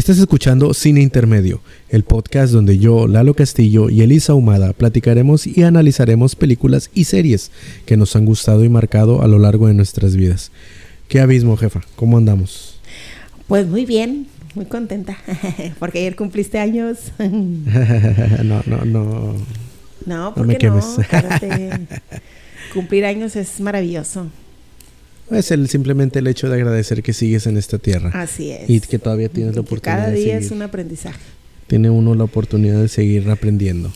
Estás escuchando Cine Intermedio, el podcast donde yo, Lalo Castillo y Elisa Humada platicaremos y analizaremos películas y series que nos han gustado y marcado a lo largo de nuestras vidas. ¿Qué abismo, jefa? ¿Cómo andamos? Pues muy bien, muy contenta, porque ayer cumpliste años. no, no, no. No, porque no, me quemes. Cumplir años es maravilloso. Es el, simplemente el hecho de agradecer que sigues en esta tierra. Así es. Y que todavía tienes la oportunidad. Cada día es un aprendizaje. Tiene uno la oportunidad de seguir aprendiendo.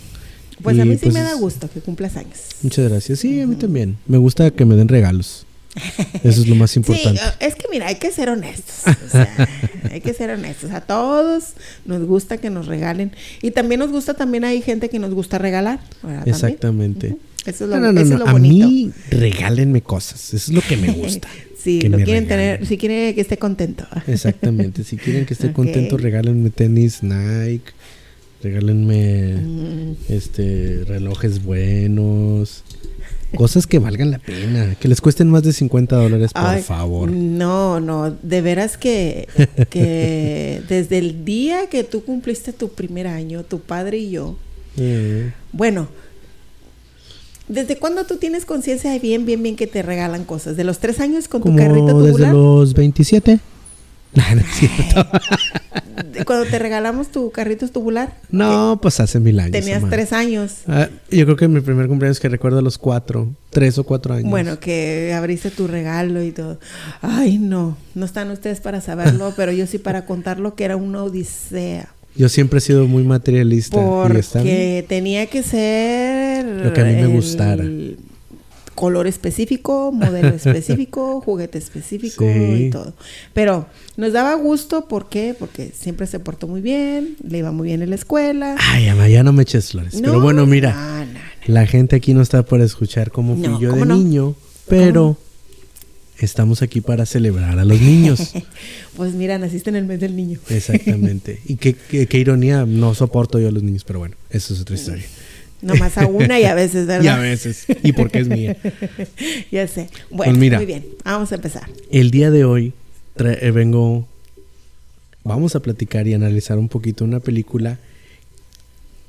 Pues a mí sí pues me da gusto que cumplas años. Muchas gracias. Sí, a mí también. Me gusta que me den regalos. Eso es lo más importante. Sí, es que mira, hay que ser honestos. hay que ser honestos. A todos nos gusta que nos regalen. Y también nos gusta, también hay gente que nos gusta regalar. Exactamente. Eso es lo, no, A mí regálenme cosas. Eso es lo que me gusta. sí, lo quieren tener, si quieren que esté contento. Exactamente. Si quieren que esté contento, regálenme tenis Nike. Regálenme mm. este relojes buenos. Cosas que valgan la pena, que les cuesten más de 50 dólares, por favor. No, no, de veras que, que desde el día que tú cumpliste tu primer año, tu padre y yo, mm. bueno, ¿Desde cuándo tú tienes conciencia de bien, bien, bien que te regalan cosas? ¿De los tres años con tu carrito tubular? Desde los 27. No, no es cierto. Cuando te regalamos tu carrito tubular. No, pues hace mil años. Tenías tres años. Ah, yo creo que mi primer cumpleaños que recuerdo a los cuatro, tres o cuatro años. Bueno, que abriste tu regalo y todo. Ay, no, no están ustedes para saberlo, pero yo sí para contarlo que era una odisea. Yo siempre he sido muy materialista. Porque tenía que ser... Lo que a mí me gustara. Color específico, modelo específico, juguete específico y todo. Pero nos daba gusto, ¿por qué? Porque siempre se portó muy bien, le iba muy bien en la escuela. Ay, ama, ya no me eches flores. pero bueno, mira, la gente aquí no está por escuchar cómo fui yo de niño, pero estamos aquí para celebrar a los niños. pues mira, naciste en el mes del niño. Exactamente. Y qué, qué, ironía, no soporto yo a los niños, pero bueno, eso es otra historia. Nomás a una y a veces, ¿verdad? y a veces. Y porque es mía. ya sé. Bueno, pues muy bien. Vamos a empezar. El día de hoy eh, vengo. Vamos a platicar y analizar un poquito una película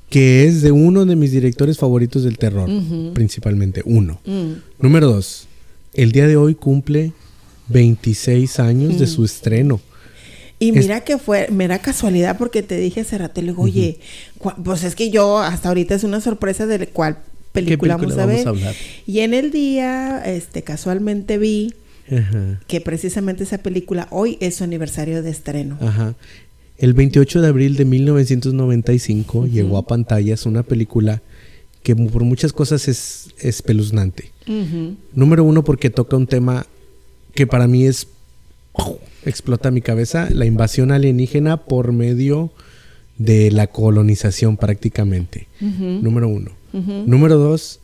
que es de uno de mis directores favoritos del terror, principalmente. Uno. Mm. Número dos el día de hoy cumple 26 años de su estreno. Y mira que fue, mera casualidad porque te dije hace rato, le digo, oye, pues es que yo hasta ahorita es una sorpresa de cuál película, vamos, a ver. y en el día, este, casualmente vi que precisamente esa película hoy es su aniversario de estreno. Ajá. El 28 de abril de 1995 llegó a pantallas una película que por muchas cosas es espeluznante. Número uno, porque toca un tema que para mí es. explota mi cabeza: la invasión alienígena por medio de la colonización, prácticamente. Número uno. Número dos,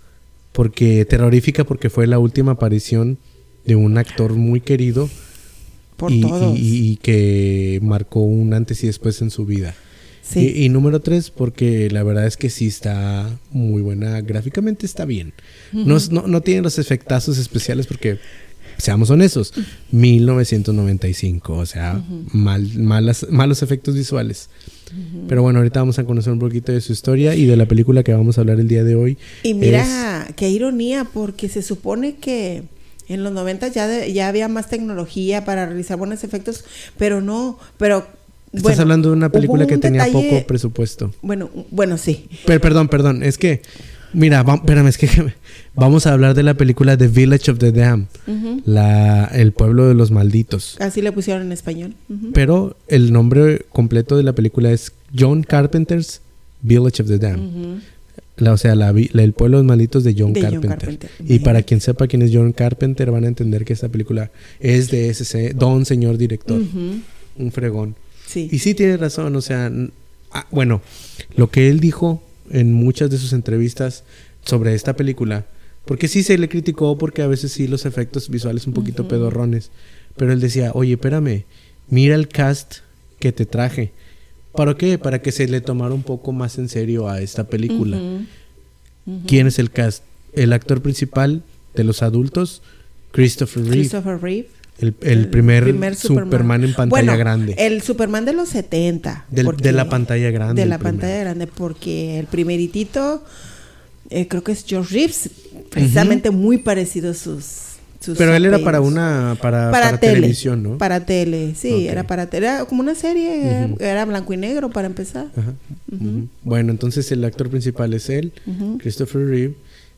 porque terrorífica, porque fue la última aparición de un actor muy querido. y que marcó un antes y después en su vida. Y, número tres, porque la verdad es que sí está muy buena. Gráficamente está bien. No, no, tiene los efectazos especiales porque, seamos honestos, 1995. O sea, mal, malas, malos efectos visuales. Pero bueno, ahorita vamos a conocer un poquito de su historia y de la película que vamos a hablar el día de hoy. Y mira, qué ironía, porque se supone que en los 90 ya, ya había más tecnología para realizar buenos efectos, pero no, pero Estás hablando de una película que tenía poco presupuesto. Bueno, bueno, sí. Pero, perdón, perdón, es que, mira, espérame, es que vamos a hablar de la película The Village of the Dam, la, el pueblo de los malditos. Así le pusieron en español. Pero el nombre completo de la película es John Carpenter's Village of the Dam. o sea, la, el pueblo de los malditos de John Carpenter. Y para quien sepa quién es John Carpenter, van a entender que esta película es de ese don señor director. Un fregón. Y sí tiene razón, o sea, ah, bueno, lo que él dijo en muchas de sus entrevistas sobre esta película, porque sí se le criticó porque a veces sí los efectos visuales un poquito pedorrones, pero él decía, oye, espérame, mira el cast que te traje. ¿Para qué? Para que se le tomara un poco más en serio a esta película. ¿Quién es el cast? El actor principal de los adultos, Christopher Reeve. Christopher Reeve El, primer, Superman. en pantalla grande. El Superman de los 70. de la pantalla grande. De la pantalla grande, porque el primeritito, eh, creo que es George Reeves, precisamente muy parecido a sus pero él era para una para, para, televisión, ¿no? Para tele, sí, era para tele, era como una serie, era, blanco y negro para empezar. Bueno, entonces el actor principal es él, Christopher Reeve.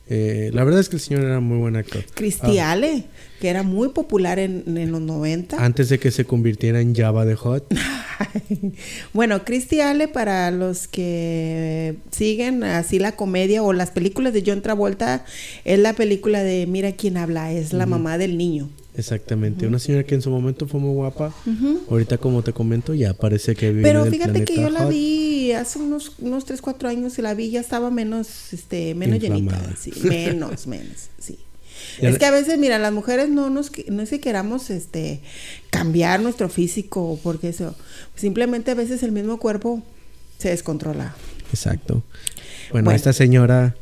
Eh, la verdad es que el señor era muy buen actor. Cristiale, que era muy popular en, los 90. Antes de que se convirtiera en Java de Hot. bueno, Cristiale, para los que siguen así la comedia o las películas de John Travolta, es la película de Mira quién habla, es la mamá del niño. Exactamente, una señora que en su momento fue muy guapa. Ahorita, como te comento, ya parece que vive Pero fíjate que yo la vi hace unos, unos 3, 4 años y la vi, ya estaba menos, este, menos llenita. menos, menos, sí. Es que a veces, mira, las mujeres no nos no es que queramos este cambiar nuestro físico porque eso, simplemente a veces el mismo cuerpo se descontrola. Exacto. Bueno, esta señora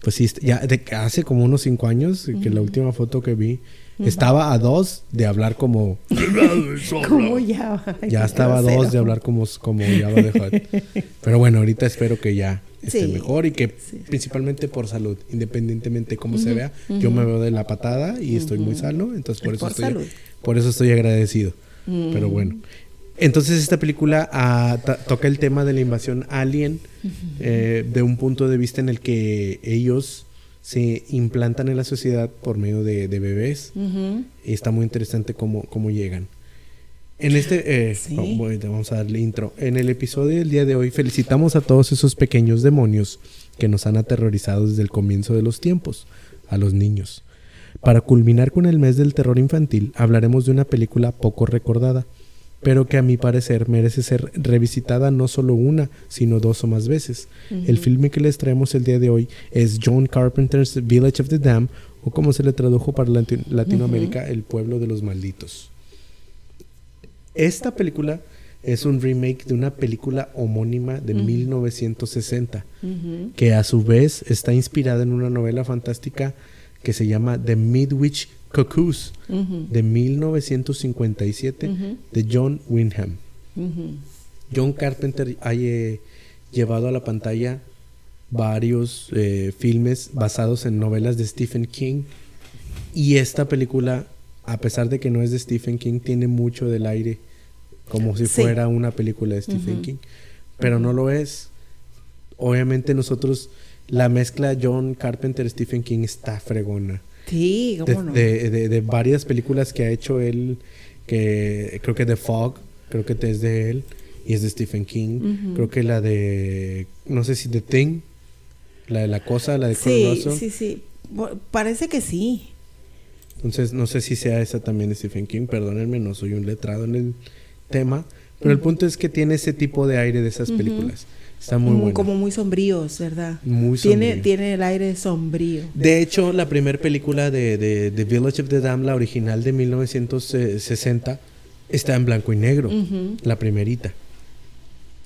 pues sí, ya de, hace como unos cinco años, que la última foto que vi, estaba a dos de hablar como... como ya. Ya estaba a dos de hablar como, como ya va a dejar. Pero bueno, ahorita espero que ya esté mejor y que principalmente por salud, independientemente de cómo se vea, yo me veo de la patada y estoy muy sano, entonces por, eso, estoy, por eso estoy agradecido. Pero bueno, entonces esta película ah, toca el tema de la invasión alien eh, de un punto de vista en el que ellos se implantan en la sociedad por medio de, bebés. Y está muy interesante cómo, cómo llegan. En este, eh, vamos a darle intro. En el episodio del día de hoy felicitamos a todos esos pequeños demonios que nos han aterrorizado desde el comienzo de los tiempos, a los niños. Para culminar con el mes del terror infantil, hablaremos de una película poco recordada, pero que a mi parecer merece ser revisitada no solo una, sino dos o más veces. El filme que les traemos el día de hoy es John Carpenter's Village of the Dam, o como se le tradujo para Latinoamérica, El pueblo de los malditos. Esta película es un remake de una película homónima de 1960, que a su vez está inspirada en una novela fantástica que se llama The Midwich Cuckoos de 1957 de John Wyndham. John Carpenter ha eh, llevado a la pantalla varios eh, filmes basados en novelas de Stephen King. Y esta película, a pesar de que no es de Stephen King, tiene mucho del aire como si fuera una película de Stephen King, pero no lo es. Obviamente nosotros la mezcla John Carpenter Stephen King está fregona. Sí, ¿cómo de, no? de, varias películas que ha hecho él, que creo que The Fog, creo que es de él, y es de Stephen King. Creo que la de, no sé si The Thing, la de la cosa, la de Sí, sí, sí. Parece que sí. Entonces, no sé si sea esa también de Stephen King, perdónenme, no soy un letrado en el tema, pero el punto es que tiene ese tipo de aire de esas películas. Está muy bueno. Como muy sombríos, ¿verdad? Muy tiene, tiene el aire sombrío. De hecho, la primera película de, de, Village of the Dam, la original de 1960, está en blanco y negro. La primerita.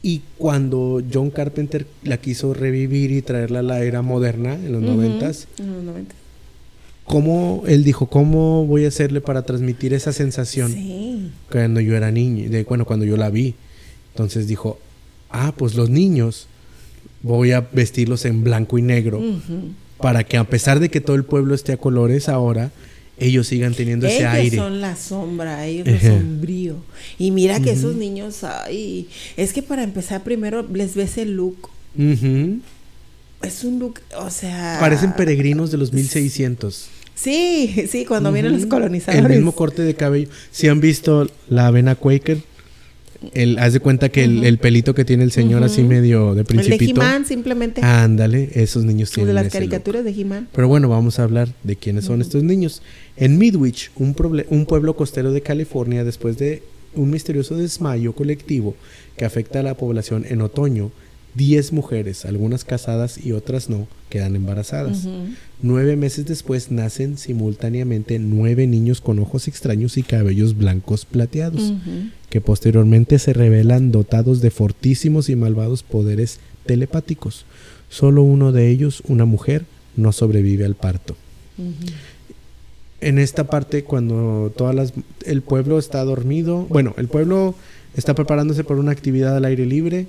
Y cuando John Carpenter la quiso revivir y traerla a la era moderna, en los noventas, en los noventas, ¿cómo él dijo, cómo voy a hacerle para transmitir esa sensación sí. cuando yo era niño, de, bueno, cuando yo la vi? Entonces dijo, ah, pues los niños voy a vestirlos en blanco y negro para que a pesar de que todo el pueblo esté a colores ahora, ellos sigan teniendo ese aire. Ellos son la sombra, ellos el sombrío. Y mira que esos niños, ay, es que para empezar primero les ves el look. Es un look, o sea... Parecen peregrinos de los 1600. Sí, sí, cuando vienen los colonizadores. El mismo corte de cabello. Si han visto la avena Quaker, el, haz de cuenta que el, pelito que tiene el señor así medio de principito. El de simplemente. Ándale, esos niños tienen. De las caricaturas de he Pero bueno, vamos a hablar de quiénes son estos niños. En Midwich, un, un pueblo costero de California, después de un misterioso desmayo colectivo que afecta a la población en otoño, 10 mujeres, algunas casadas y otras no, quedan embarazadas. Nueve meses después nacen simultáneamente nueve niños con ojos extraños y cabellos blancos plateados, que posteriormente se revelan dotados de fortísimos y malvados poderes telepáticos. Solo uno de ellos, una mujer, no sobrevive al parto. en esta parte cuando todas las el pueblo está dormido, bueno, el pueblo está preparándose por una actividad al aire libre,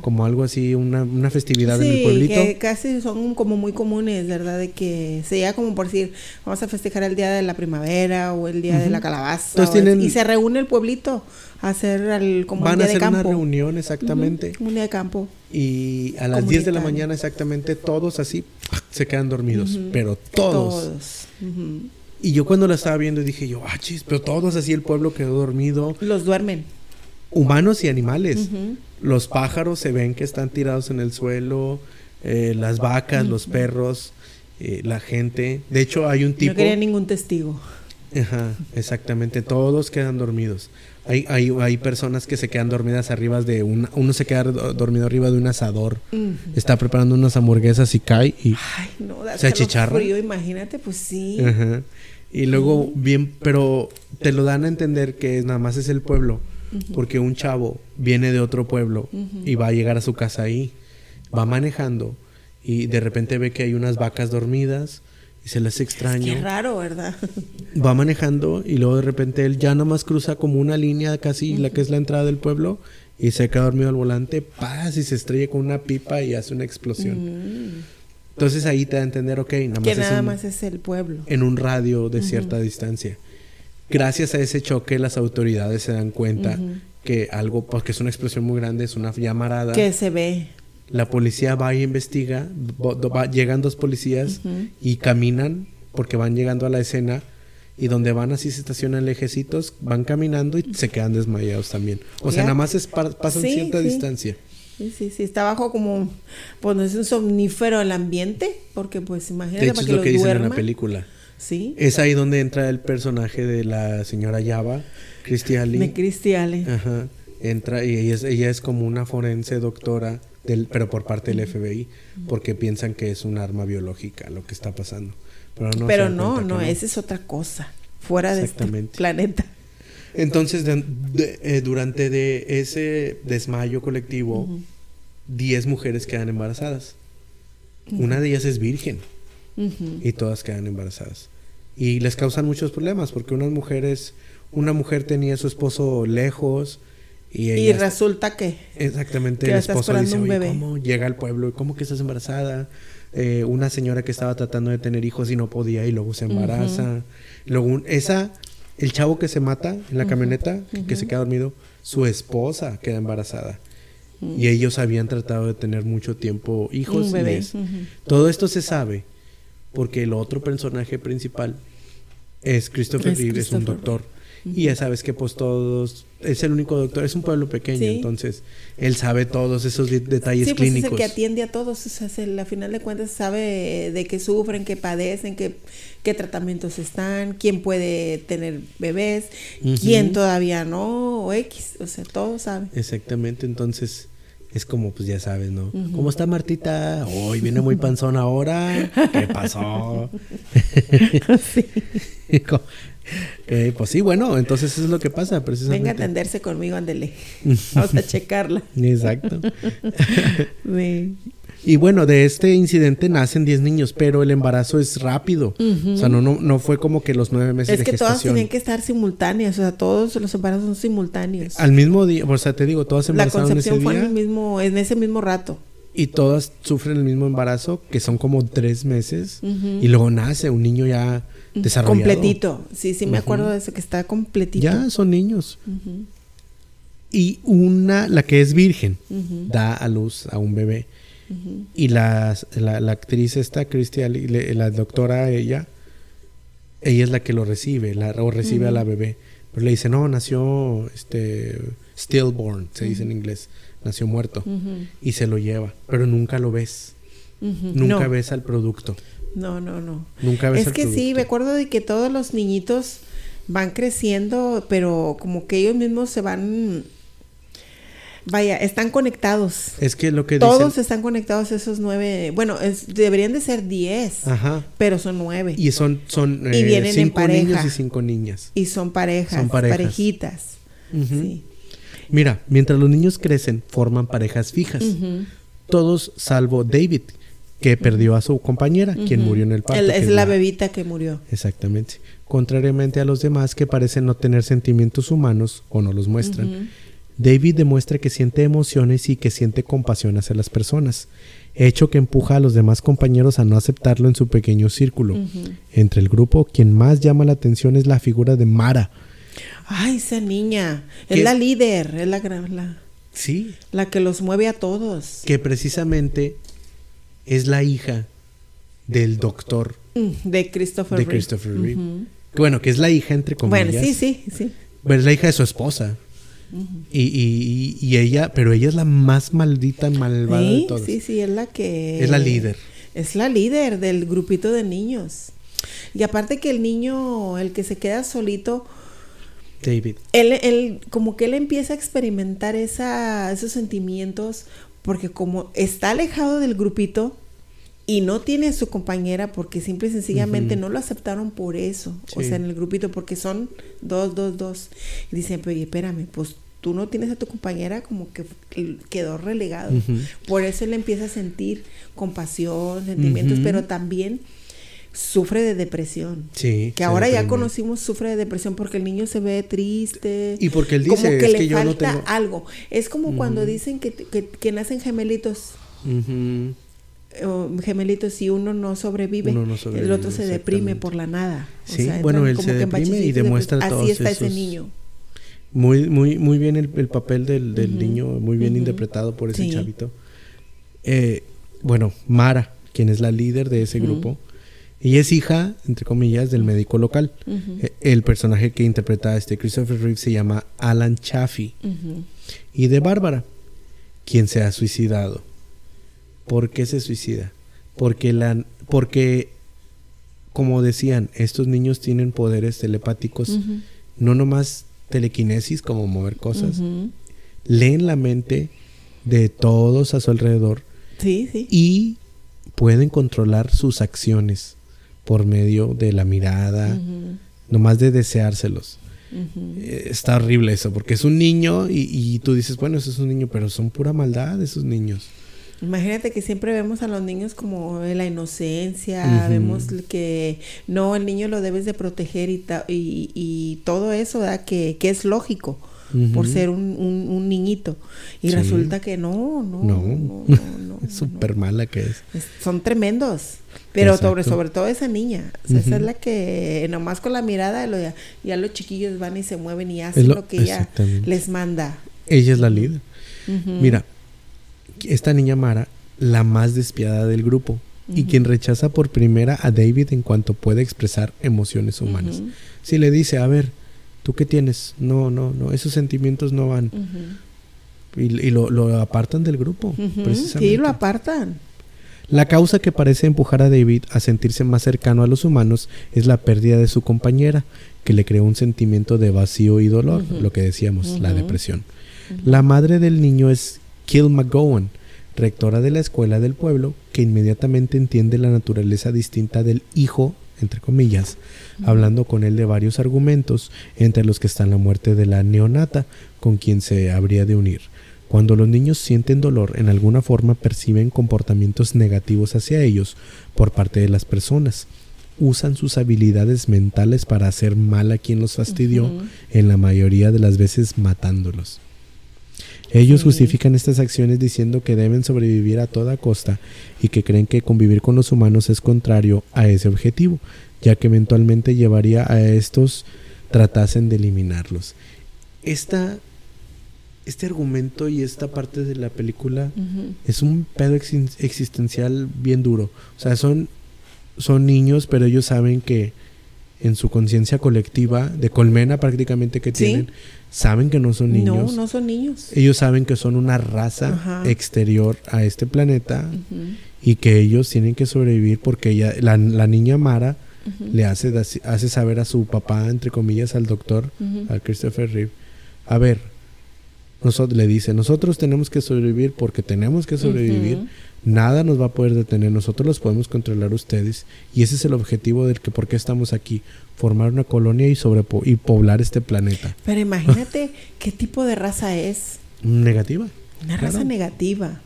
como algo así, una, una festividad en el pueblito. que casi son como muy comunes, ¿verdad? De que sea como por decir, vamos a festejar el día de la primavera o el día de la calabaza. y se reúne el pueblito a hacer el, como Van un día a hacer de campo. una reunión, exactamente. Un día de campo. Y a las 10 de la mañana exactamente todos así se quedan dormidos, pero todos. Todos. Y yo cuando la estaba viendo dije yo, ah, chis, pero todos así el pueblo quedó dormido. Los duermen. Humanos y animales. Los pájaros se ven que están tirados en el suelo, eh, las vacas, los perros, eh, la gente. De hecho hay un tipo... No quería ningún testigo. Ajá, exactamente, todos quedan dormidos. Hay, hay, hay personas que se quedan dormidas arriba de un... Uno se queda dormido arriba de un asador. Está preparando unas hamburguesas y cae y Ay, no, da se achicharra. frío, imagínate, pues sí. Ajá. Y luego, bien, pero te lo dan a entender que nada más es el pueblo. Porque un chavo viene de otro pueblo y va a llegar a su casa ahí. Va manejando y de repente ve que hay unas vacas dormidas y se les extraño. Qué raro, ¿verdad? Va manejando y luego de repente él ya nomás cruza como una línea casi la que es la entrada del pueblo y se queda dormido al volante, paz y se estrella con una pipa y hace una explosión. Entonces ahí te da a entender, ok, nada más, que es, nada en, más es el pueblo. en un radio de cierta distancia. Gracias a ese choque las autoridades se dan cuenta que algo, porque es una explosión muy grande, es una llamarada. Que se ve. La policía va y investiga, va- llegan dos policías y caminan porque van llegando a la escena y donde van así se estacionan lejecitos, van caminando y se quedan desmayados también. O sea, nada más es pa- pasan Sí, cierta sí. distancia. Sí, sí, sí, está bajo como, pues no es un somnífero el ambiente, porque pues imagínate De hecho para es lo los que dicen en la película. Sí, Es ahí donde entra el personaje de la señora Yava, Christy Ali. de Cristiale. Ajá. Entra y ella es, ella es como una forense doctora, del, pero por parte del FBI, porque piensan que es un arma biológica lo que está pasando. Pero no, Pero no, no, esa es otra cosa, fuera de este planeta. Entonces, de- de- eh, durante de ese desmayo colectivo, 10 mujeres quedan embarazadas. Una de ellas es virgen y todas quedan embarazadas. Y les causan muchos problemas porque unas mujeres, una mujer tenía a su esposo lejos y Y ella resulta que Exactamente, Que el esposo dice, un "Oye, bebé". ¿cómo llega al pueblo? ¿Cómo que estás embarazada? Eh, una señora que estaba tratando de tener hijos y no podía y luego se embaraza. Luego un- esa, el chavo que se mata en la camioneta, que- que se queda dormido, su esposa queda embarazada. Y ellos habían tratado de tener mucho tiempo hijos. Un y es-. Todo esto se sabe porque el otro personaje principal es Christopher Es Reeve, es un Christopher doctor. Y ya sabes que pues todos, es el único doctor, es un pueblo pequeño, Sí. entonces él sabe todos esos de- detalles sí, pues es clínicos. el que atiende a todos, o sea, es el- a final de cuentas sabe de qué sufren, qué padecen, qué, qué tratamientos están, quién puede tener bebés, Ujú. quién todavía no, o X, o sea, todo sabe. Exactamente, entonces es como pues ya sabes, ¿no? ¿Cómo está Martita? Hoy viene muy panzón ahora. ¿Qué pasó? Co- Eh, pues sí, bueno, entonces eso es lo que pasa precisamente. Venga a atenderse conmigo, ándele. Vamos a checarla. Exacto. Sí. Y bueno, de este incidente nacen 10 niños, pero el embarazo es rápido. O sea, no, no, no fue como que los nueve meses Es de que todas gestación. tienen que estar simultáneas, o sea, todos los embarazos son simultáneos. Al mismo día, o sea, te digo, todas La embarazaron ese concepción fue en el mismo, en ese mismo rato. y todas sufren el mismo embarazo, que son como tres meses, y luego nace un niño ya desarrollado. Completito. Sí, sí me acuerdo de eso, que está completito. Ya son niños. Y una, la que es virgen, da a luz a un bebé. Y la, la, la actriz esta, Cristian, la doctora, ella, ella es la que lo recibe, la, o recibe a la bebé. Pero le dice, no, nació este, stillborn, se dice en inglés, nació muerto. Y se lo lleva, pero nunca lo ves. Nunca no, ves al producto. no, no, no. Nunca ves Es al que sí, me acuerdo de que todos los niñitos van creciendo, pero como que ellos mismos se van... Vaya, están conectados. Es que lo que Todos dicen... están conectados esos nueve. Bueno, es- deberían de ser diez, Ajá. pero son nueve. Y son, son Y eh, vienen en cinco niños y cinco niñas. Y son parejas, Son parejas. parejitas. Sí. Mira, mientras los niños crecen, forman parejas fijas. Todos salvo David, que perdió a su compañera, quien murió en el parto. es la, bebita que murió. Exactamente. Contrariamente a los demás que parecen no tener sentimientos humanos o no los muestran. David demuestra que siente emociones y que siente compasión hacia las personas, hecho que empuja a los demás compañeros a no aceptarlo en su pequeño círculo. Entre el grupo, quien más llama la atención es la figura de Mara. Ay, esa niña, es la líder, es la, la, sí. la que los mueve a todos. Que precisamente es la hija del doctor. Mm, de Christopher De Christopher Reeve. Bueno, que es la hija entre comillas. Bueno, sí, sí, sí. Pero es la hija de su esposa. Y, y, ella, pero ella es la más maldita, malvada de todos. Sí, sí, es la que... Es la líder. Es la líder del grupito de niños. Y aparte que el niño, el que se queda solito... David. Él, él, como que él empieza a experimentar esa, esos sentimientos porque como está alejado del grupito y no tiene a su compañera porque simple y sencillamente no lo aceptaron por eso, o sea, en el grupito, porque son dos, dos, dos. Y dicen, pero espérame, pues tú no tienes a tu compañera como que quedó relegado. Por eso él empieza a sentir compasión, sentimientos, pero también sufre de depresión. Sí. Que ahora ya conocimos sufre de depresión porque el niño se ve triste. Y porque él dice como que es le que yo falta no tengo... algo. Es como cuando dicen que, que, nacen gemelitos. gemelitos, si uno no sobrevive, el otro se deprime por la nada. Sí, bueno, él se deprime y demuestra todo. Así está ese niño. Muy, muy, muy bien el, papel del, del niño, muy bien interpretado por ese chavito. Eh, bueno, Mara, quien es la líder de ese grupo, y es hija, entre comillas, del médico local. E, el personaje que interpreta a este Christopher Reeve se llama Alan Chaffee. Y de Bárbara, quien se ha suicidado. ¿Por qué se suicida? Porque, la, porque como decían, estos niños tienen poderes telepáticos, no nomás telequinesis, como mover cosas, leen la mente de todos a su alrededor sí, sí. y pueden controlar sus acciones por medio de la mirada, nomás de deseárselos. Eh, está horrible eso, porque es un niño y, tú dices, bueno, eso es un niño, pero son pura maldad esos niños. Imagínate que siempre vemos a los niños como la inocencia, vemos que no, el niño lo debes de proteger y, y, todo eso, ¿verdad? Que, que es lógico por ser un, un, niñito. Y resulta que no, no. No, es súper mala que es. Son tremendos. Pero sobre, sobre todo esa niña. Esa es la que nomás con la mirada ya, los chiquillos van y se mueven y hacen lo, que ella les manda. Ella es la líder. Mira, esta niña Mara, la más despiadada del grupo. Y quien rechaza por primera a David en cuanto puede expresar emociones humanas. Si le dice, a ver, ¿Tú qué tienes? No, no, no, esos sentimientos no van. Y, lo, apartan del grupo, precisamente. Sí, lo apartan. La causa que parece empujar a David a sentirse más cercano a los humanos es la pérdida de su compañera, que le creó un sentimiento de vacío y dolor, lo que decíamos, la depresión. La madre del niño es Kill McGowan, rectora de la escuela del pueblo, que inmediatamente entiende la naturaleza distinta del hijo entre comillas, hablando con él de varios argumentos, entre los que están la muerte de la neonata, con quien se habría de unir. Cuando los niños sienten dolor, en alguna forma perciben comportamientos negativos hacia ellos por parte de las personas. Usan sus habilidades mentales para hacer mal a quien los fastidió, en la mayoría de las veces matándolos. Ellos justifican estas acciones diciendo que deben sobrevivir a toda costa y que creen que convivir con los humanos es contrario a ese objetivo, ya que eventualmente llevaría a estos tratasen de eliminarlos. Esta, este argumento y esta parte de la película es un pedo existencial bien duro. O sea, son, son niños, pero ellos saben que en su conciencia colectiva, de colmena prácticamente que tienen, saben que no son niños. No, no son niños. Ellos saben que son una raza exterior a este planeta y que ellos tienen que sobrevivir porque ella, la, niña Mara le hace, hace saber a su papá, entre comillas, al doctor, al Christopher Reeve, a ver, nosotros, le dice, nosotros tenemos que sobrevivir porque tenemos que sobrevivir. Nada nos va a poder detener, nosotros los podemos controlar ustedes. Y ese es el objetivo del que por qué estamos aquí, formar una colonia y, sobre y poblar este planeta. Pero imagínate qué tipo de raza es. Negativa. Una raza negativa.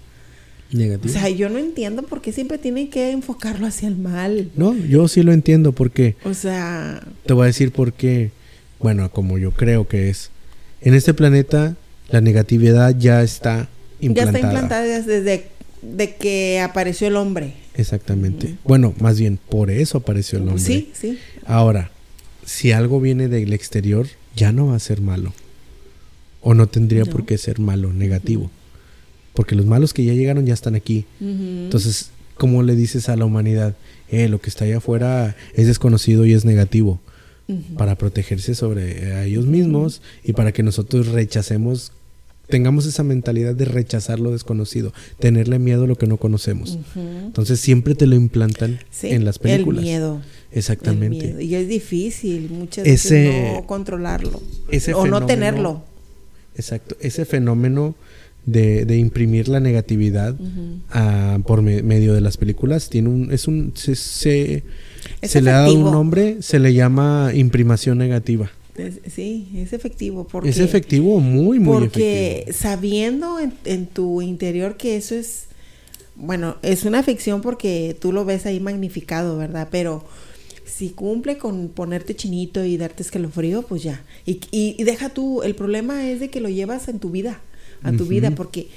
Negativo. O sea, yo no entiendo por qué siempre tienen que enfocarlo hacia el mal. No, yo sí lo entiendo porque... O sea... Te voy a decir por qué, bueno, como yo creo que es. En este planeta la negatividad ya está implantada. Ya está implantada desde de que apareció el hombre. Exactamente. Bueno, más bien, por eso apareció el hombre. Sí, sí. Ahora, si algo viene del exterior, ya no va a ser malo. O no tendría por qué ser malo, negativo. Porque los malos que ya llegaron ya están aquí. Entonces, ¿cómo le dices a la humanidad? Eh, lo que está allá afuera es desconocido y es negativo. Para protegerse sobre ellos mismos y para que nosotros rechacemos tengamos esa mentalidad de rechazar lo desconocido, tenerle miedo a lo que no conocemos. Entonces siempre te lo implantan en las películas. El miedo. Exactamente. Y es difícil muchas veces no controlarlo o no tenerlo. Exacto. Ese fenómeno de, imprimir la negatividad ah, por medio de las películas tiene un es un se, se, le ha dado un nombre, se le llama imprimación negativa sí, es efectivo. Porque, es efectivo, muy, muy porque sabiendo en, tu interior que eso es, bueno, es una ficción porque tú lo ves ahí magnificado, ¿verdad? Pero si cumple con ponerte chinito y darte escalofrío, pues ya. Y, y, deja tú, el problema es de que lo llevas en tu vida, a tu vida, porque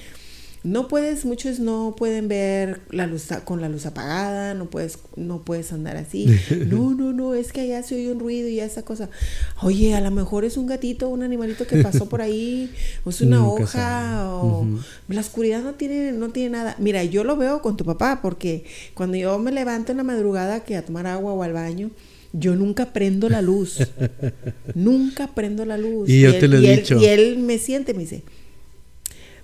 no puedes, muchos no pueden ver la luz con la luz apagada, no puedes, no puedes andar así. No, no, no, es que allá se oye un ruido y esa cosa. Oye, a lo mejor es un gatito, un animalito que pasó por ahí, o es una hoja, o la oscuridad no tiene, no tiene nada. Mira, yo lo veo con tu papá, porque cuando yo me levanto en la madrugada que a tomar agua o al baño, yo nunca prendo la luz. nunca prendo la luz. Y, yo te lo he dicho. y él me siente, me dice,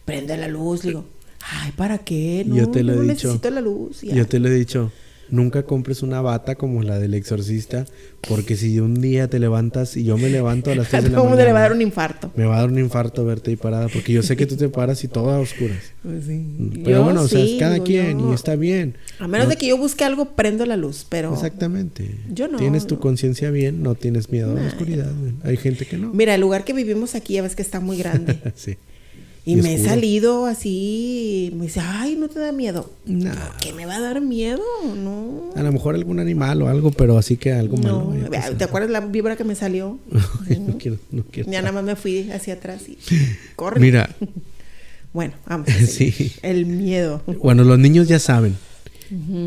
prende la luz. digo, ay, ¿para qué? No, yo te lo he dicho. necesito la luz. Yo te lo he dicho. Nunca compres una bata como la del exorcista, porque si un día te levantas y yo me levanto a las 3 de la mañana. le va a dar un infarto. Me va a dar un infarto verte ahí parada, porque yo sé que tú te paras y todo a oscuras. Pues sí. Pero bueno, o sea, es cada quien y está bien. A menos de que yo busque algo, prendo la luz, pero. Exactamente. Yo no. Tienes tu conciencia bien, no tienes miedo a la oscuridad. Hay gente que no. Mira, el lugar que vivimos aquí ya ves que está muy grande. sí. Y, me he salido así, me dice, ay, ¿no te da miedo? No. ¿Qué me va a dar miedo? No. A lo mejor algún animal o algo, pero así que algo malo. ¿Te acuerdas la víbora que me salió? no, quiero, no quiero. Ya nada más me fui hacia atrás y corre. Mira. bueno, vamos. sí. El miedo. Bueno, los niños ya saben.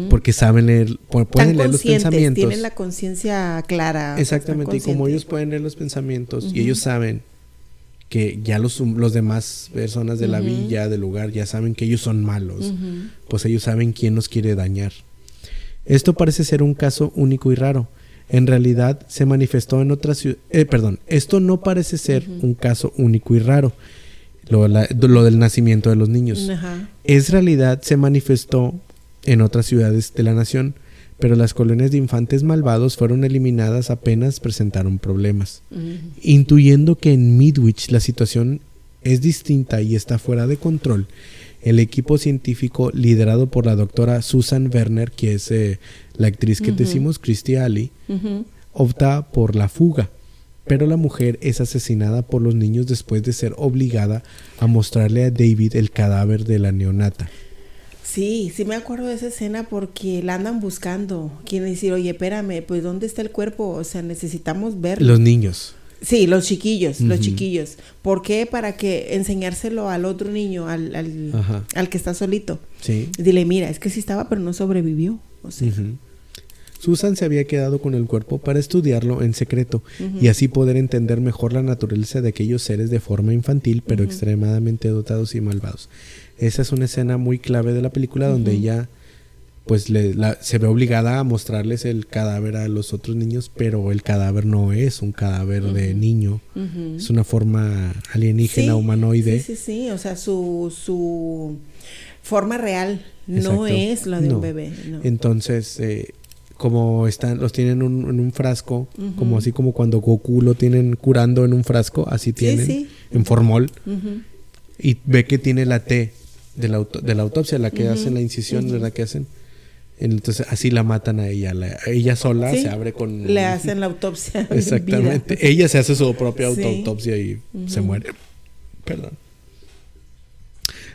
Porque saben leer, pueden leer los pensamientos. Tienen la conciencia clara. Exactamente, y como ellos pueden leer los pensamientos y ellos saben que ya los, los demás personas de la villa, del lugar, ya saben que ellos son malos, pues ellos saben quién los quiere dañar. Esto parece ser un caso único y raro. En realidad se manifestó en otras ciudades, eh, perdón, esto no parece ser un caso único y raro, lo, lo del nacimiento de los niños. Es realidad se manifestó en otras ciudades de la nación pero las colonias de infantes malvados fueron eliminadas apenas presentaron problemas. Intuyendo que en Midwich la situación es distinta y está fuera de control, el equipo científico liderado por la doctora Susan Werner, que es eh, la actriz que decimos, Christy Ali, opta por la fuga. Pero la mujer es asesinada por los niños después de ser obligada a mostrarle a David el cadáver de la neonata. Sí, sí me acuerdo de esa escena porque la andan buscando. Quieren decir, oye, espérame, pues ¿dónde está el cuerpo? O sea, necesitamos verlo. Los niños. Sí, los chiquillos, los chiquillos. ¿Por qué? Para que enseñárselo al otro niño, al, al, que está solito. Sí. Dile, mira, es que sí estaba, pero no sobrevivió. O sea. Susan se había quedado con el cuerpo para estudiarlo en secreto y así poder entender mejor la naturaleza de aquellos seres de forma infantil pero extremadamente dotados y malvados. Esa es una escena muy clave de la película donde ella pues se ve obligada a mostrarles el cadáver a los otros niños, pero el cadáver no es un cadáver de niño, es una forma alienígena, humanoide. Sí, sí, sí, o sea, su, su forma real no es la de un bebé. Entonces, eh, como están, los tienen en un frasco, como así como cuando Goku lo tienen curando en un frasco, así tienen, en formol, y ve que tiene la T de la, de la autopsia, la que hacen la incisión, ¿verdad? Que hacen. Entonces así la matan a ella. ella sola se abre con... Le hacen la autopsia. Exactamente. Ella se hace su propia autopsia y se muere. Perdón.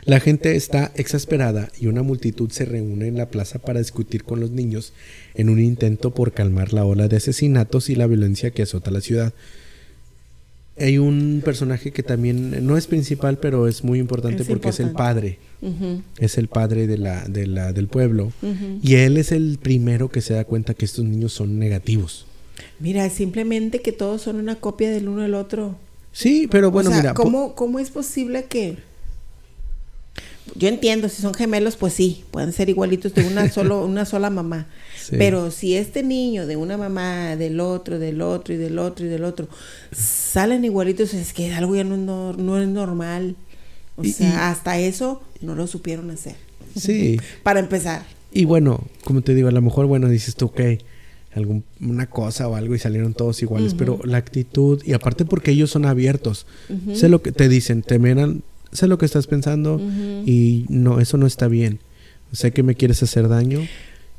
La gente está exasperada y una multitud se reúne en la plaza para discutir con los niños en un intento por calmar la ola de asesinatos y la violencia que azota la ciudad. Hay un personaje que también no es principal, pero es muy importante porque es el padre. Es el padre de la, de la, del pueblo. Y él es el primero que se da cuenta que estos niños son negativos. Mira, simplemente que todos son una copia del uno del otro. Sí, pero bueno, mira. ¿cómo, ¿Cómo es posible que.? Yo entiendo, si son gemelos, pues sí, pueden ser igualitos de una, solo, una sola mamá. Pero si este niño de una mamá, del otro, del otro y del otro y del otro, salen igualitos, es que algo ya no, no es normal. O sea, hasta eso no lo supieron hacer. Sí. Para empezar. Y bueno, como te digo, a lo mejor, bueno, dices tú, ok, alguna cosa o algo y salieron todos iguales, pero la actitud, y aparte porque ellos son abiertos, sé lo que te dicen, te miran, sé lo que estás pensando y no, eso no está bien. Sé que me quieres hacer daño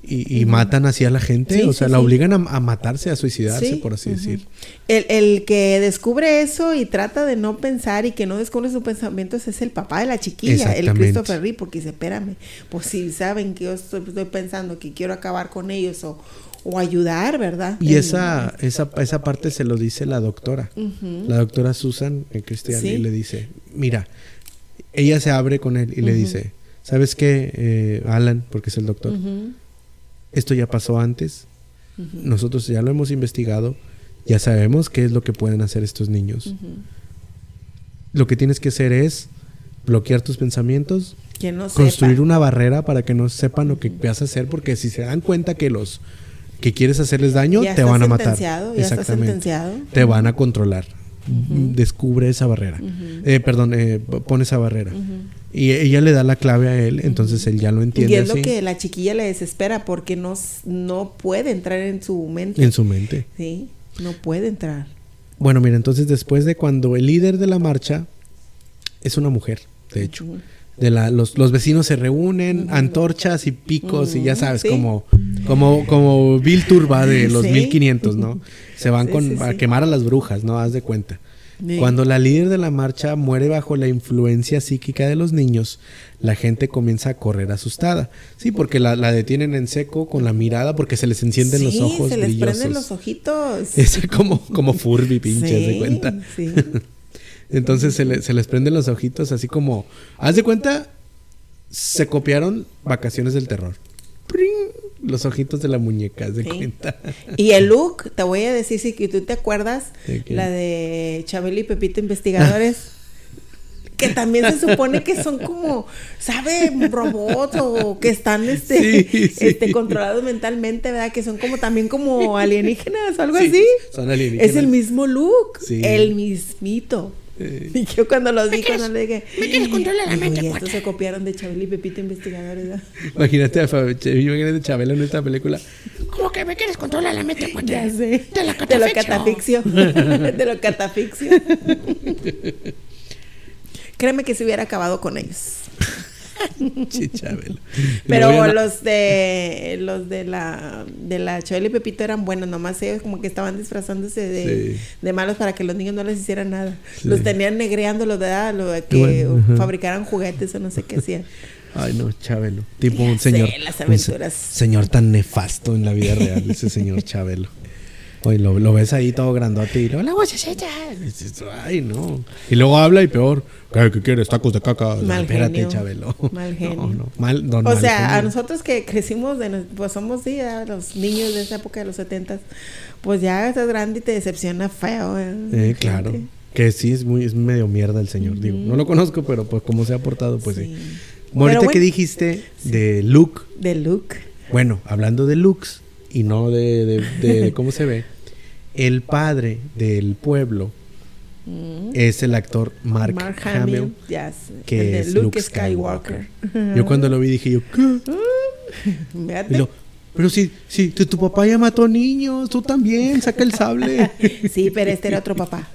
y, matan así a la gente, o sea, la obligan a, matarse, a suicidarse, por así decir. El, el, que descubre eso y trata de no pensar y que no descubre sus pensamientos es el papá de la chiquilla, el Christopher Reeve, porque dice, espérame, pues si saben que yo estoy, estoy pensando que quiero acabar con ellos o, o ayudar, ¿verdad? Y esa, esa, esa parte se lo dice la doctora. La doctora Susan en Cristian y le dice, mira, ella se abre con él y le dice, ¿sabes qué, eh, Alan? Porque es el doctor. Esto ya pasó antes. Nosotros ya lo hemos investigado. Ya sabemos qué es lo que pueden hacer estos niños. Lo que tienes que hacer es bloquear tus pensamientos, construir una barrera para que no sepan lo que vas a hacer, porque si se dan cuenta que los que quieres hacerles daño, te van a matar. Ya Exactamente. Te van a controlar. Descubre esa barrera. eh, perdón, eh, pone esa barrera. Y ella le da la clave a él, entonces él ya lo entiende. Y es lo que la chiquilla le desespera porque no, no puede entrar en su mente. En su mente. Sí, no puede entrar. Bueno, mira, entonces después de cuando el líder de la marcha es una mujer, de hecho de la, los, los vecinos se reúnen, antorchas y picos y ya sabes, como, como, como Bill Turba de los 1500, ¿no? Se van con, a quemar a las brujas, ¿no? Haz de cuenta. Cuando la líder de la marcha muere bajo la influencia psíquica de los niños, la gente comienza a correr asustada. Sí, porque la, la detienen en seco con la mirada porque se les encienden los ojos. Se les prenden los ojitos. Es como, como Furby, pinche, de cuenta. Sí. Entonces se, se, les prenden los ojitos así como... Haz de cuenta, se copiaron Vacaciones del Terror. Los ojitos de la muñeca, haz de cuenta. Y el look, te voy a decir, si tú te acuerdas, la de Chabelo y Pepito Investigadores. que también se supone que son como, ¿sabe? Robots o que están este, este controlados mentalmente, ¿verdad? Que son como también como alienígenas o algo así. Son alienígenas. Es el mismo look, el mismito. Y yo cuando los vi, cuando le dije... Me quieres controlar la mente, Y estos se copiaron de Chabelo y Pepito Investigadores. Imagínate a, imagínate Chabelo en esta película. ¿Cómo que me quieres controlar la mente? Ya sé. De lo catafixio. de lo catafixio. Créeme que se hubiera acabado con ellos. Pero los de los de la de la Chabela y Pepito eran buenos, nomás ellos como que estaban disfrazándose de, malos para que los niños no les hicieran nada. Los tenían negreando los de lo de que fabricaran juguetes o no sé qué hacían. Ay, no, Chabelo. Tipo un señor. señor tan nefasto en la vida real, ese señor Chabelo. Oye, lo, ves ahí todo grandote y luego la. Ay, no. Y luego habla y peor. ¿Qué, quieres? Tacos de caca. Mal Espérate, Chabelo. Mal genio. No, Mal, o sea, a nosotros que crecimos, de, pues somos sí, los niños de esa época de los setentas, pues ya estás grande y te decepciona feo. ¿eh? eh claro. Que sí es muy es medio mierda el señor, digo. No lo conozco, pero pues como se ha portado, pues sí. sí. que dijiste de look. De look. Bueno, hablando de looks y no de, de cómo se ve el padre del pueblo mm. es el actor Mark, Hamill, que es Luke, Skywalker. Yo cuando lo vi dije yo, ¿qué? pero si, si tu, papá ya mató niños, tú también, saca el sable. sí, pero este era otro papá.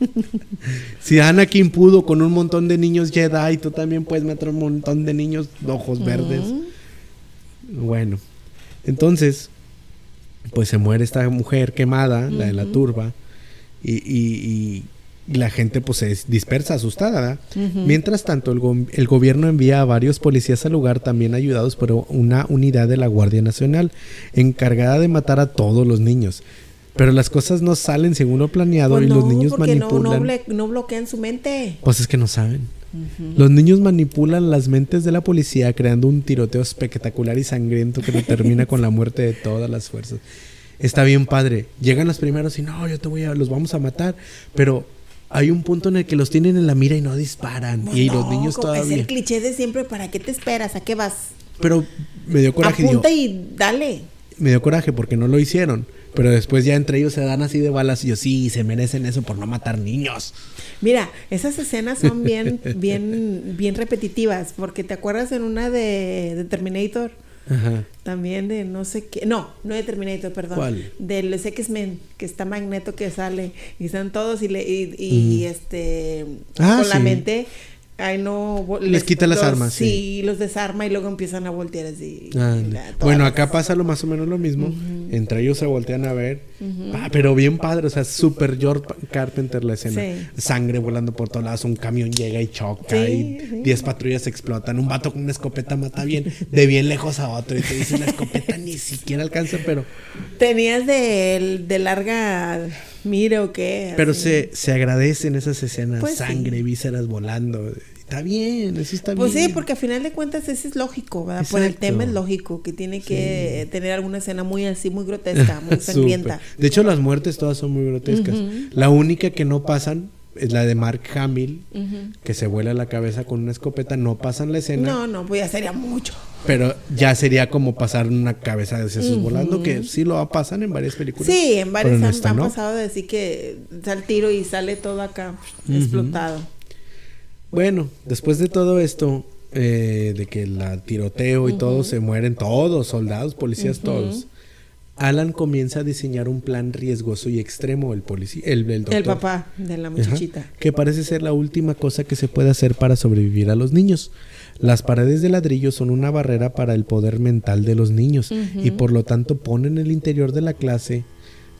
si Anakin pudo con un montón de niños Jedi, tú también puedes matar un montón de niños de ojos verdes. Mm. Bueno, entonces pues se muere esta mujer quemada, la de la turba, y, y la gente pues se dispersa asustada. Mientras tanto, el, el, gobierno envía a varios policías al lugar, también ayudados por una unidad de la Guardia Nacional, encargada de matar a todos los niños. Pero las cosas no salen según lo planeado pues y los niños manipulan. No, no, bloquean su mente. Pues es que no saben. Los niños manipulan las mentes de la policía creando un tiroteo espectacular y sangriento que termina con la muerte de todas las fuerzas. Está bien padre. Llegan los primeros y no, yo te voy a, los vamos a matar. Pero hay un punto en el que los tienen en la mira y no disparan. y los niños todavía. Es el cliché de siempre, ¿para qué te esperas? ¿A qué vas? Pero me dio coraje. Apunta y dale. Me dio coraje porque no lo hicieron. Pero después ya entre ellos se dan así de balas y yo sí, se merecen eso por no matar niños. Mira, esas escenas son bien, bien, bien repetitivas, porque te acuerdas en una de, de Terminator. Ajá. También de no sé qué. No, no de Terminator, perdón. ¿Cuál? De los X-Men, que está Magneto que sale. Y están todos y, le, y, este. Ah, con la mente Ay, no. Les, quita las armas. Sí, los desarma y luego empiezan a voltear así. bueno, acá pasa lo más o menos lo mismo. Entre ellos se voltean a ver. Ah, pero bien padre, o sea, super George Carpenter la escena. Sangre volando por todos lados, un camión llega y choca y 10 patrullas explotan. Un vato con una escopeta mata bien, de bien lejos a otro y te dice una escopeta ni siquiera alcanza, pero. Tenías de, de larga mire o qué. Pero se, se agradecen esas escenas, pues sangre, vísceras volando. Está bien, eso está bien. Pues sí, porque al final de cuentas eso es lógico, ¿verdad? Por el tema es lógico, que tiene que tener alguna escena muy así, muy grotesca, muy sangrienta. de hecho, las muertes todas son muy grotescas. La única que no pasan es la de Mark Hamill, que se vuela la cabeza con una escopeta, no pasan la escena. No, no, pues ya sería mucho. Pero ya sería como pasar una cabeza de sesos volando, que sí lo pasan en varias películas. Sí, en varias han, pasado de decir que sale tiro y sale todo acá explotado. Bueno, después de todo esto, eh, de que la tiroteo y todo, se mueren todos, soldados, policías, todos. Alan comienza a diseñar un plan riesgoso y extremo, el policía, el, el, doctor. El papá de la muchachita. que parece ser la última cosa que se puede hacer para sobrevivir a los niños. Las paredes de ladrillo son una barrera para el poder mental de los niños y por lo tanto pone en el interior de la clase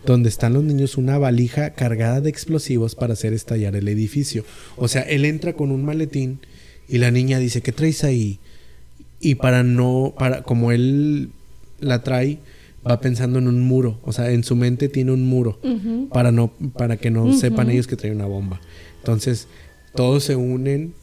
donde están los niños una valija cargada de explosivos para hacer estallar el edificio. O sea, él entra con un maletín y la niña dice, ¿qué traes ahí? Y para no, para, como él la trae, va pensando en un muro, o sea, en su mente tiene un muro para no para que no sepan ellos que trae una bomba. Entonces, todos se unen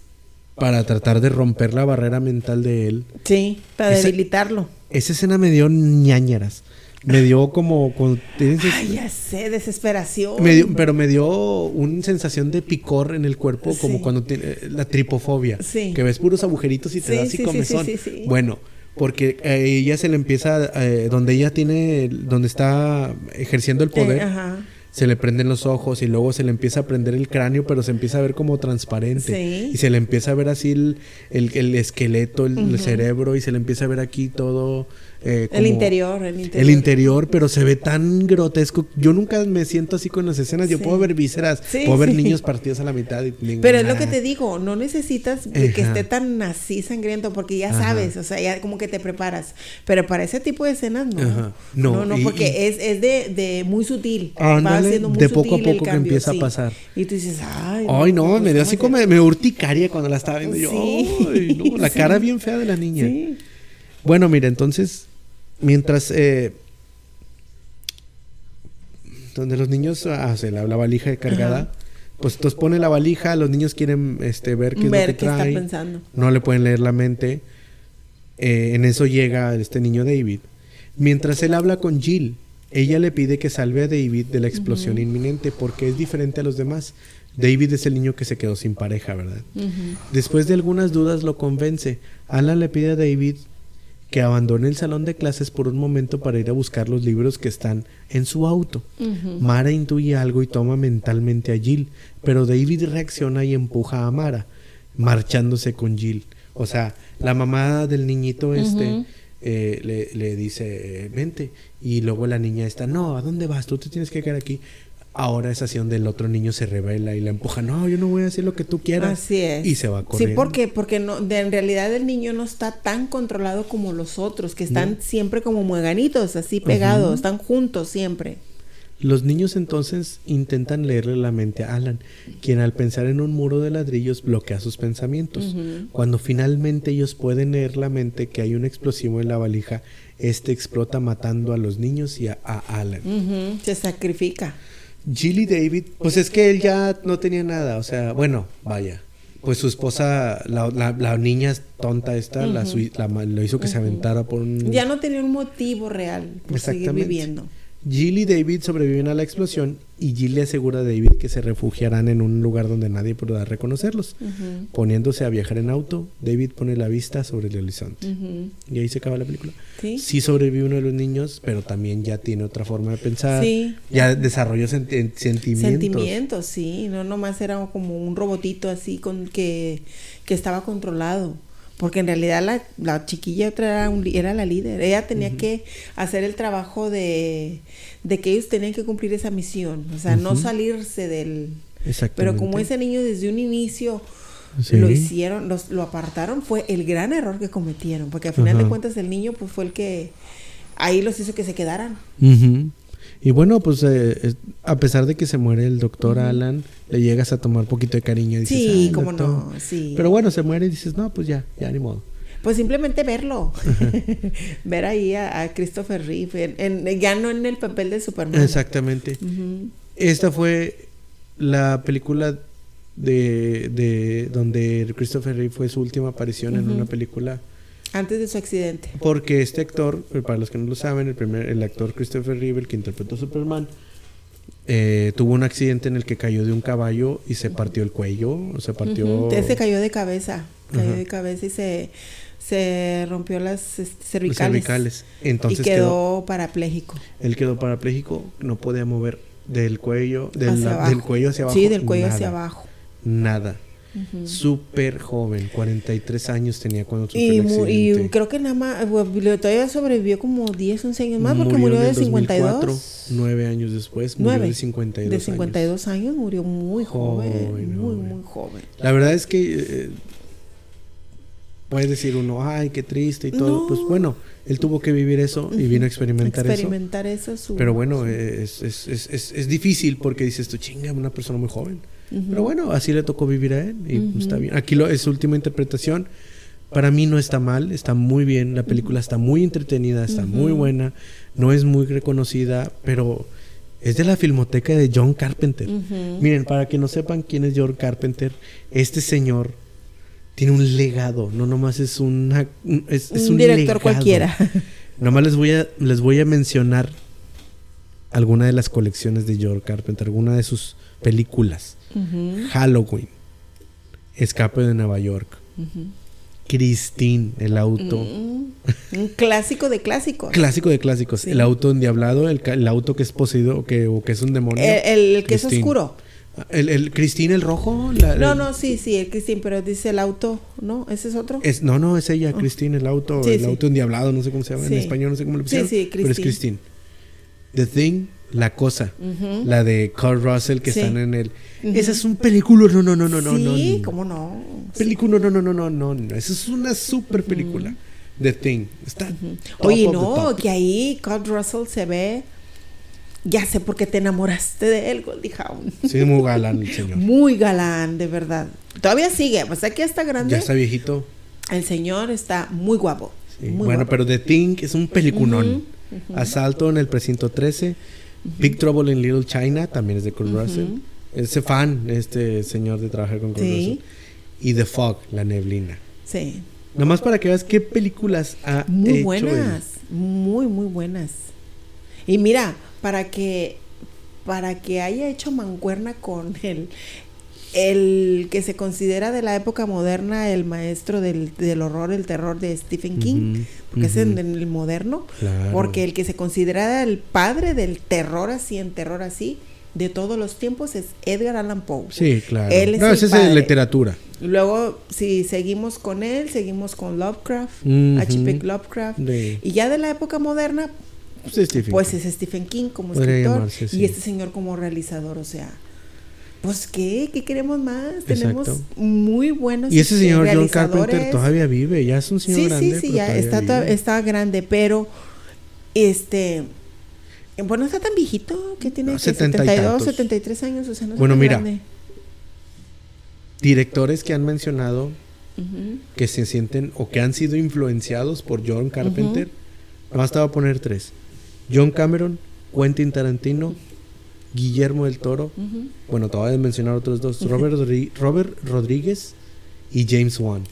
para tratar de romper la barrera mental de él. Sí, para debilitarlo. Esa escena me dio ñañeras. Me dio como... Ay, ya sé, desesperación. pero me dio una sensación de picor en el cuerpo, como cuando tiene la tripofobia. Sí. Que ves puros agujeritos y te das así comezón. Bueno, porque ella se le empieza, eh, donde ella tiene, donde está ejerciendo el poder, se le prenden los ojos y luego se le empieza a prender el cráneo, pero se empieza a ver como transparente. Y se le empieza a ver así el, el, esqueleto, el, cerebro, y se le empieza a ver aquí todo eh, el interior, el interior. El interior, pero se ve tan grotesco. Yo nunca me siento así con las escenas. Yo puedo ver vísceras, puedo ver niños partidos a la mitad. pero es lo que te digo, no necesitas que esté tan así sangriento porque ya sabes, o sea, ya como que te preparas. Pero para ese tipo de escenas no. No, no, porque es, es de, de, muy sutil. de poco a poco que empieza a pasar. Y tú dices, ay. Ay, no, me dio así como me urticaria cuando la estaba viendo. Yo, ay, no, la cara bien fea de la niña. Bueno, mira, entonces mientras eh, donde los niños hacen ah, la, valija cargada pues entonces pone la valija los niños quieren este ver qué es lo que trae pensando. no le pueden leer la mente eh, en eso llega este niño David mientras él habla con Jill ella le pide que salve a David de la explosión inminente porque es diferente a los demás David es el niño que se quedó sin pareja, ¿verdad? Después de algunas dudas lo convence. Alan le pide a David que abandone el salón de clases por un momento para ir a buscar los libros que están en su auto. Mara intuye algo y toma mentalmente a Jill, pero David reacciona y empuja a Mara, marchándose con Jill. O sea, la mamá del niñito este eh, le, le, dice, vente. Y luego la niña está, no, ¿a dónde vas? Tú te tienes que quedar aquí ahora es así donde el otro niño se revela y la empuja, no, yo no voy a hacer lo que tú quieras. Así es. Y se va a correr. Sí, porque, porque no, en realidad el niño no está tan controlado como los otros, que están siempre como mueganitos, así pegados, están juntos siempre. Los niños entonces intentan leerle la mente a Alan, quien al pensar en un muro de ladrillos bloquea sus pensamientos. Cuando finalmente ellos pueden leer la mente que hay un explosivo en la valija, este explota matando a los niños y a, Alan. Se sacrifica. Gilly David, pues es que él ya no tenía nada, o sea, bueno, vaya. Pues su esposa, la, la, niña tonta esta, la, lo hizo que se aventara por un... Ya no tenía un motivo real por seguir viviendo. Jill y David sobreviven a la explosión y Jill le asegura a David que se refugiarán en un lugar donde nadie podrá reconocerlos. Poniéndose a viajar en auto, David pone la vista sobre el horizonte. Y ahí se acaba la película. ¿Sí? sobrevive uno de los niños, pero también ya tiene otra forma de pensar. Sí. Ya desarrolló sentimientos. Sentimientos, sí. No nomás era como un robotito así con que, que estaba controlado. Porque en realidad la, la chiquilla otra era, era, la líder. Ella tenía que hacer el trabajo de, de, que ellos tenían que cumplir esa misión. O sea, no salirse del... Pero como ese niño desde un inicio lo hicieron, los, lo apartaron, fue el gran error que cometieron. Porque al final de cuentas el niño pues fue el que ahí los hizo que se quedaran. Y bueno, pues eh, a pesar de que se muere el doctor Alan, le llegas a tomar un poquito de cariño. Y dices, sí, cómo no, sí. Pero bueno, se muere y dices, no, pues ya, ya ni modo. Pues simplemente verlo. Ver ahí a, Christopher Reeve, en, ya no en el papel de Superman. Exactamente. Esta fue la película de, de donde Christopher Reeve fue su última aparición en una película antes de su accidente. Porque este actor, eh, para los que no lo saben, el primer, el actor Christopher Reeve, el que interpretó a Superman, eh, tuvo un accidente en el que cayó de un caballo y se partió el cuello, se partió... Se cayó de cabeza, cayó de cabeza y se, se rompió las cervicales. cervicales. Entonces y quedó, parapléjico. Él quedó parapléjico, no podía mover del cuello, del, del cuello hacia abajo. Sí, del cuello hacia abajo. Nada súper joven, 43 años tenía cuando sufrió y, Y creo que nada más, todavía sobrevivió como 10, 11 años más porque murió, de 52. 9 años después, murió de 52 De 52 años. murió muy joven, muy, muy joven. La verdad es que eh, puede decir uno, ay, qué triste y todo. Pues bueno, él tuvo que vivir eso y vino a experimentar, experimentar eso. Pero bueno, es, es, es, es, difícil porque dices tú, chinga, una persona muy joven. Pero bueno, así le tocó vivir a él y pues, está bien. Aquí lo, es su última interpretación. Para mí no está mal, está muy bien. La película está muy entretenida, está muy buena. No es muy reconocida, pero es de la filmoteca de John Carpenter. Miren, para que no sepan quién es John Carpenter, este señor tiene un legado, no nomás es una es, un, director cualquiera. nomás les voy a les voy a mencionar alguna de las colecciones de George Carpenter, alguna de sus películas. Halloween, Escape de Nueva York, Christine, el auto. Mm, un clásico de clásicos. clásico de clásicos. El auto endiablado, el, el, auto que es poseído o que, que es un demonio. El, que es oscuro. ¿El, el Christine, el rojo? no, no, sí, sí, el Christine, pero dice el auto, ¿no? ¿Ese es otro? Es, no, no, es ella, oh. Christine, el auto, el auto endiablado, no sé cómo se llama en español, no sé cómo lo pusieron. Sí, sí, Christine. Pero es Christine. The Thing, La Cosa, la de Carl Russell que están en el... Esa es un película, no, no, no, no, no. Sí, cómo no. Película, no, no, no, no, no, no. Esa es una super película. The Thing. Está Oye, no, que ahí Carl Russell se ve... Ya sé por qué te enamoraste de él, Goldie Hawn. Sí, muy galán el señor. muy galán, de verdad. Todavía sigue, pues aquí está grande. Ya está viejito. El señor está muy guapo. bueno, pero The Thing es un peliculón. Asalto en el precinto 13. Big Trouble in Little China también es de Kurt Russell. Ese fan, este señor de trabajar con Kurt Russell. Y The Fog, La Neblina. Sí. Nomás para que veas qué películas ha muy buenas, muy muy buenas. Y mira, para que para que haya hecho mancuerna con el el que se considera de la época moderna el maestro del, horror, el terror de Stephen King, porque es en, el moderno, porque el que se considera el padre del terror así, en terror así, de todos los tiempos es Edgar Allan Poe. Sí, claro. Él es no, esa es literatura. Luego, si seguimos con él, seguimos con Lovecraft, H.P. Lovecraft. Y ya de la época moderna, pues, es Stephen, pues es Stephen King como escritor y este señor como realizador, o sea, pues qué, ¿qué queremos más? Tenemos muy buenos Y ese señor John Carpenter todavía vive, ya es un señor grande. Sí, sí, sí, ya está, está grande, pero este Bueno, no está tan viejito, ¿qué tiene? No, que 70 y 72, tantos. 73 años, o sea, no Bueno, mira. grande. Directores que han mencionado que se sienten o que han sido influenciados por John Carpenter. Nomás te voy a poner tres. John Cameron, Quentin Tarantino, Guillermo del Toro. Bueno, te voy a mencionar otros dos. Robert, Rodri- Robert Rodríguez y James Wan.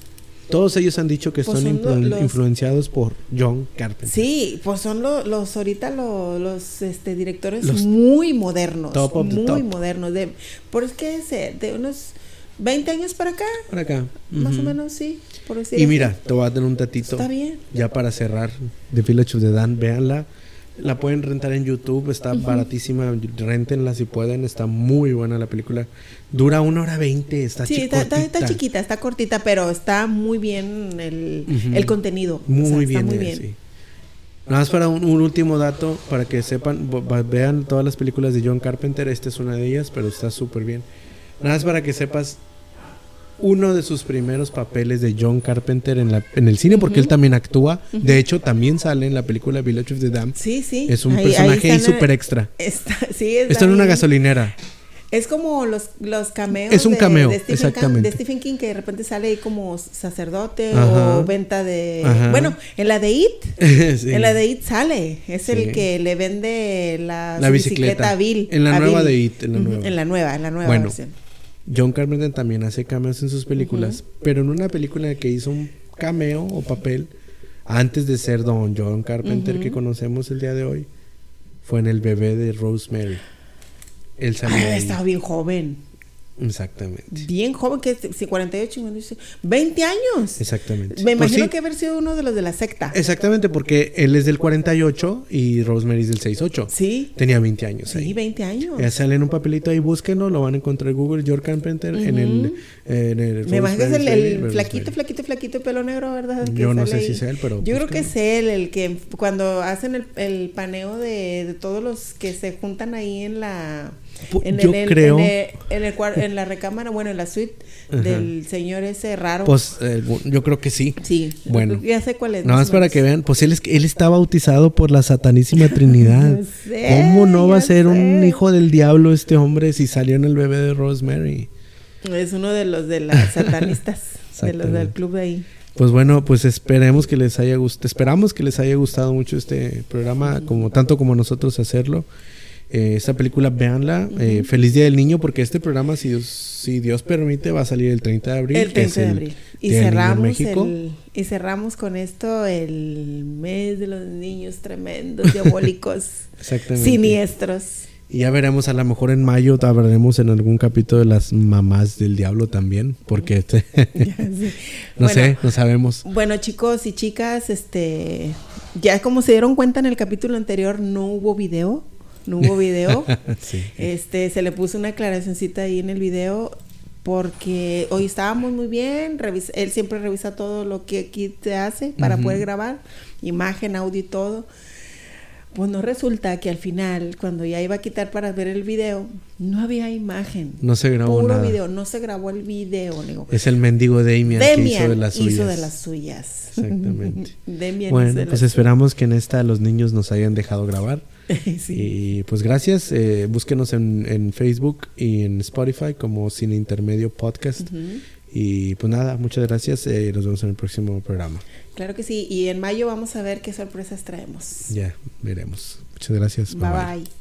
Todos ellos han dicho que Pues influ- los- influenciados por John Carpenter. Sí, pues son lo- los ahorita lo- los este, directores Los muy modernos, top of the muy top. modernos. De, por es que de unos 20 años para acá, Por acá. más o menos, sí. Por decir Y así. mira, te voy a dar un tatito. está bien. Ya para cerrar, The Village of the Dan, véanla. La pueden rentar en YouTube, está baratísima, rentenla si pueden, está muy buena la película. Dura una hora veinte, está Sí, está, está- está chiquitita. chiquita, está cortita, pero está muy bien el, el contenido. O Muy sea, bien, Está muy bien. sí. Nada más para un, un último dato, para que sepan, vean todas las películas de John Carpenter, esta es una de ellas, pero está súper bien. Nada más para que sepas, uno de sus primeros papeles de John Carpenter en, la, en el cine, porque él también actúa, de hecho también sale en la película Village of the Dam, Sí, sí. es un Ahí- personaje súper extra. Está, sí, está Está en una gasolinera. Es como los, los cameos. Es un de- cameo, de Stephen, exactamente. King, de Stephen King que de repente sale ahí como sacerdote Ajá. o venta de. Ajá. Bueno, en la de It. Sí. En la de It sale. Es Sí. el que le vende la, bicicleta. a Bill. En la a nueva Bill. de It, en la nueva. En la nueva, en la nueva Bueno, versión. John Carpenter también hace cameos en sus películas, pero en una película que hizo un cameo o papel antes de ser Don John Carpenter que conocemos el día de hoy, fue en El bebé de Rosemary. Él salió Ah, ahí. estaba bien joven. Exactamente. Bien joven, que es- sí, 48, 50, 20 años. Exactamente. Me Pues imagino sí, que haber sido uno de los de la secta. Exactamente, porque él es del 48 y Rosemary es del 68. Sí. Tenía 20 años Sí, ahí. 20 años. Ya sale en un papelito ahí, búsquenlo, lo van a encontrar en Google, George Carpenter en el... en el Me imagino que es el, el flaquito, flaquito, flaquito, pelo negro, ¿verdad? Yo no sé si sea él, pero Yo creo que es él el que cuando hacen el, el paneo de, de todos los que se juntan ahí en la... En, yo el- creo- En, el- en el cuar- en la recámara, bueno, en la suite Ajá. del señor ese raro. Pues eh, yo creo que sí. sí, bueno. ya sé cuál es. Nada más para que vean, pues él, es, él está bautizado por la Satanísima Trinidad. Sé, ¿Cómo no va a ser un hijo del diablo este hombre si salió en el bebé de Rosemary? Es uno de los de las satanistas, de los del club de ahí. Pues bueno, pues esperemos que les haya gustado, esperamos que les haya gustado mucho este programa, como tanto como nosotros hacerlo. Eh, esta película, véanla. Eh, feliz Día del Niño, porque este programa, si Dios, si Dios permite, va a salir el 30 de abril. El que es 30 de abril. Y cerramos, el, y cerramos con esto el mes de los niños tremendos, diabólicos, siniestros. Y ya veremos, a lo mejor en mayo hablaremos en algún capítulo de las mamás del diablo también, porque este, no Bueno, sé, no sabemos. Bueno, chicos y chicas, este, ya como se dieron cuenta en el capítulo anterior, no hubo video, no hubo video. Sí. Este, se le puso una aclaracioncita ahí en el video porque hoy estábamos muy bien, él siempre revisa todo lo que aquí te hace para poder grabar, imagen, audio y todo. Pues no resulta que al final, cuando ya iba a quitar para ver el video, no había imagen. No se grabó Puro nada. video, no se grabó el video. digo. Es el mendigo Damian, que Demian hizo de las suyas. hizo de las suyas. Exactamente. Bueno, pues esperamos que en esta los niños nos hayan dejado grabar. Sí. Y pues gracias. eh, búsquenos en, en Facebook y en Spotify como Cine Intermedio Podcast. Ujú. Y pues nada, muchas gracias. eh, nos vemos en el próximo programa. Claro que sí. Y en mayo vamos a ver qué sorpresas traemos. Ya veremos. Muchas gracias. bye. bye.